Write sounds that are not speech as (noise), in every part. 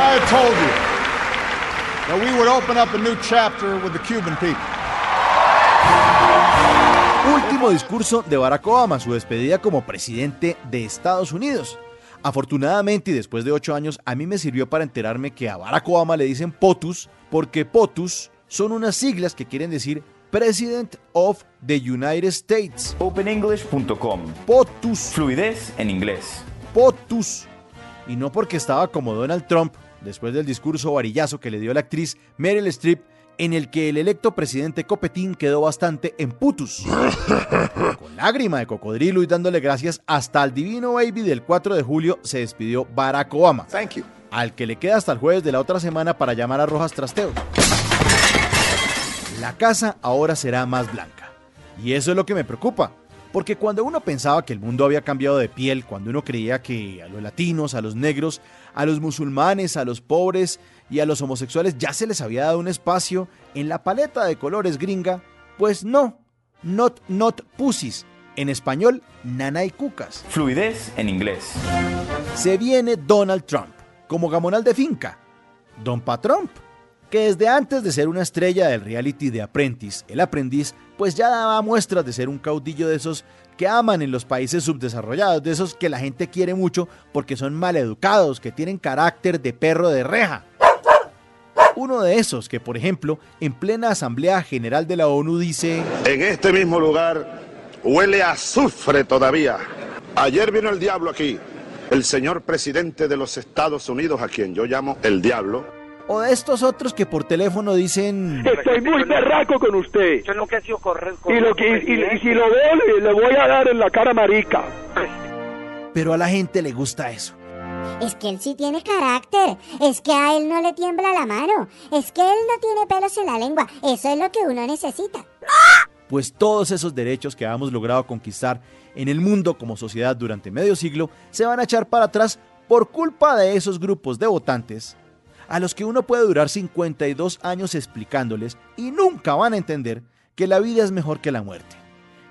I told you that we would open up a new chapter with the Cuban people. Último discurso de Barack Obama, su despedida como presidente de Estados Unidos. Afortunadamente y después de ocho años, a mí me sirvió para enterarme que a Barack Obama le dicen POTUS porque POTUS son unas siglas que quieren decir President of the United States. OpenEnglish.com. POTUS. Fluidez en inglés. POTUS. Y no porque estaba como Donald Trump después del discurso varillazo que le dio la actriz Meryl Streep en el que el electo presidente Copetín quedó bastante en putus. (laughs) Con lágrima de cocodrilo y dándole gracias hasta al divino baby del 4 de julio se despidió Barack Obama. Thank you. Al que le queda hasta el jueves de la otra semana para llamar a Rojas Trasteo. La casa ahora será más blanca. Y eso es lo que me preocupa. Porque cuando uno pensaba que el mundo había cambiado de piel, cuando uno creía que a los latinos, a los negros, a los musulmanes, a los pobres y a los homosexuales ya se les había dado un espacio en la paleta de colores gringa, pues no, not not pussies. En español, nana y cucas. Fluidez en inglés. Se viene Donald Trump, como gamonal de finca. Don Patrump, que desde antes de ser una estrella del reality de Apprentice, el aprendiz, pues ya daba muestras de ser un caudillo de esos que aman en los países subdesarrollados, de esos que la gente quiere mucho porque son maleducados, que tienen carácter de perro de reja. Uno de esos que, por ejemplo, en plena Asamblea General de la ONU dice... En este mismo lugar huele a azufre todavía. Ayer vino el diablo aquí, el señor presidente de los Estados Unidos, a quien yo llamo el diablo. O de estos otros que por teléfono dicen... Estoy muy berraco con usted. Yo lo que ha sido correr Y, lo que, y, y si lo veo, le, le voy a dar en la cara marica. Pero a la gente le gusta eso. Es que él sí tiene carácter. Es que a él no le tiembla la mano. Es que él no tiene pelos en la lengua. Eso es lo que uno necesita. Pues todos esos derechos que hemos logrado conquistar en el mundo como sociedad durante medio siglo se van a echar para atrás por culpa de esos grupos de votantes a los que uno puede durar 52 años explicándoles y nunca van a entender que la vida es mejor que la muerte,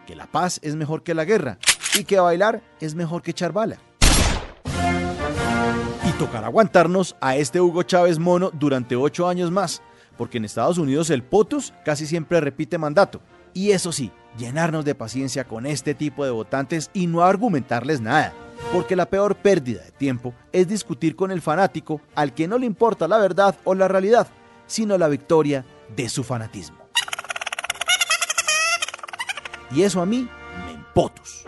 que la paz es mejor que la guerra y que bailar es mejor que echar bala. Y tocará aguantarnos a este Hugo Chávez mono durante ocho años más, porque en Estados Unidos el POTUS casi siempre repite mandato. Y eso sí, llenarnos de paciencia con este tipo de votantes y no argumentarles nada porque la peor pérdida de tiempo es discutir con el fanático al que no le importa la verdad o la realidad, sino la victoria de su fanatismo. Y eso a mí me empotos.